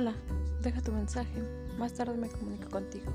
Hola, deja tu mensaje. Más tarde me comunico contigo.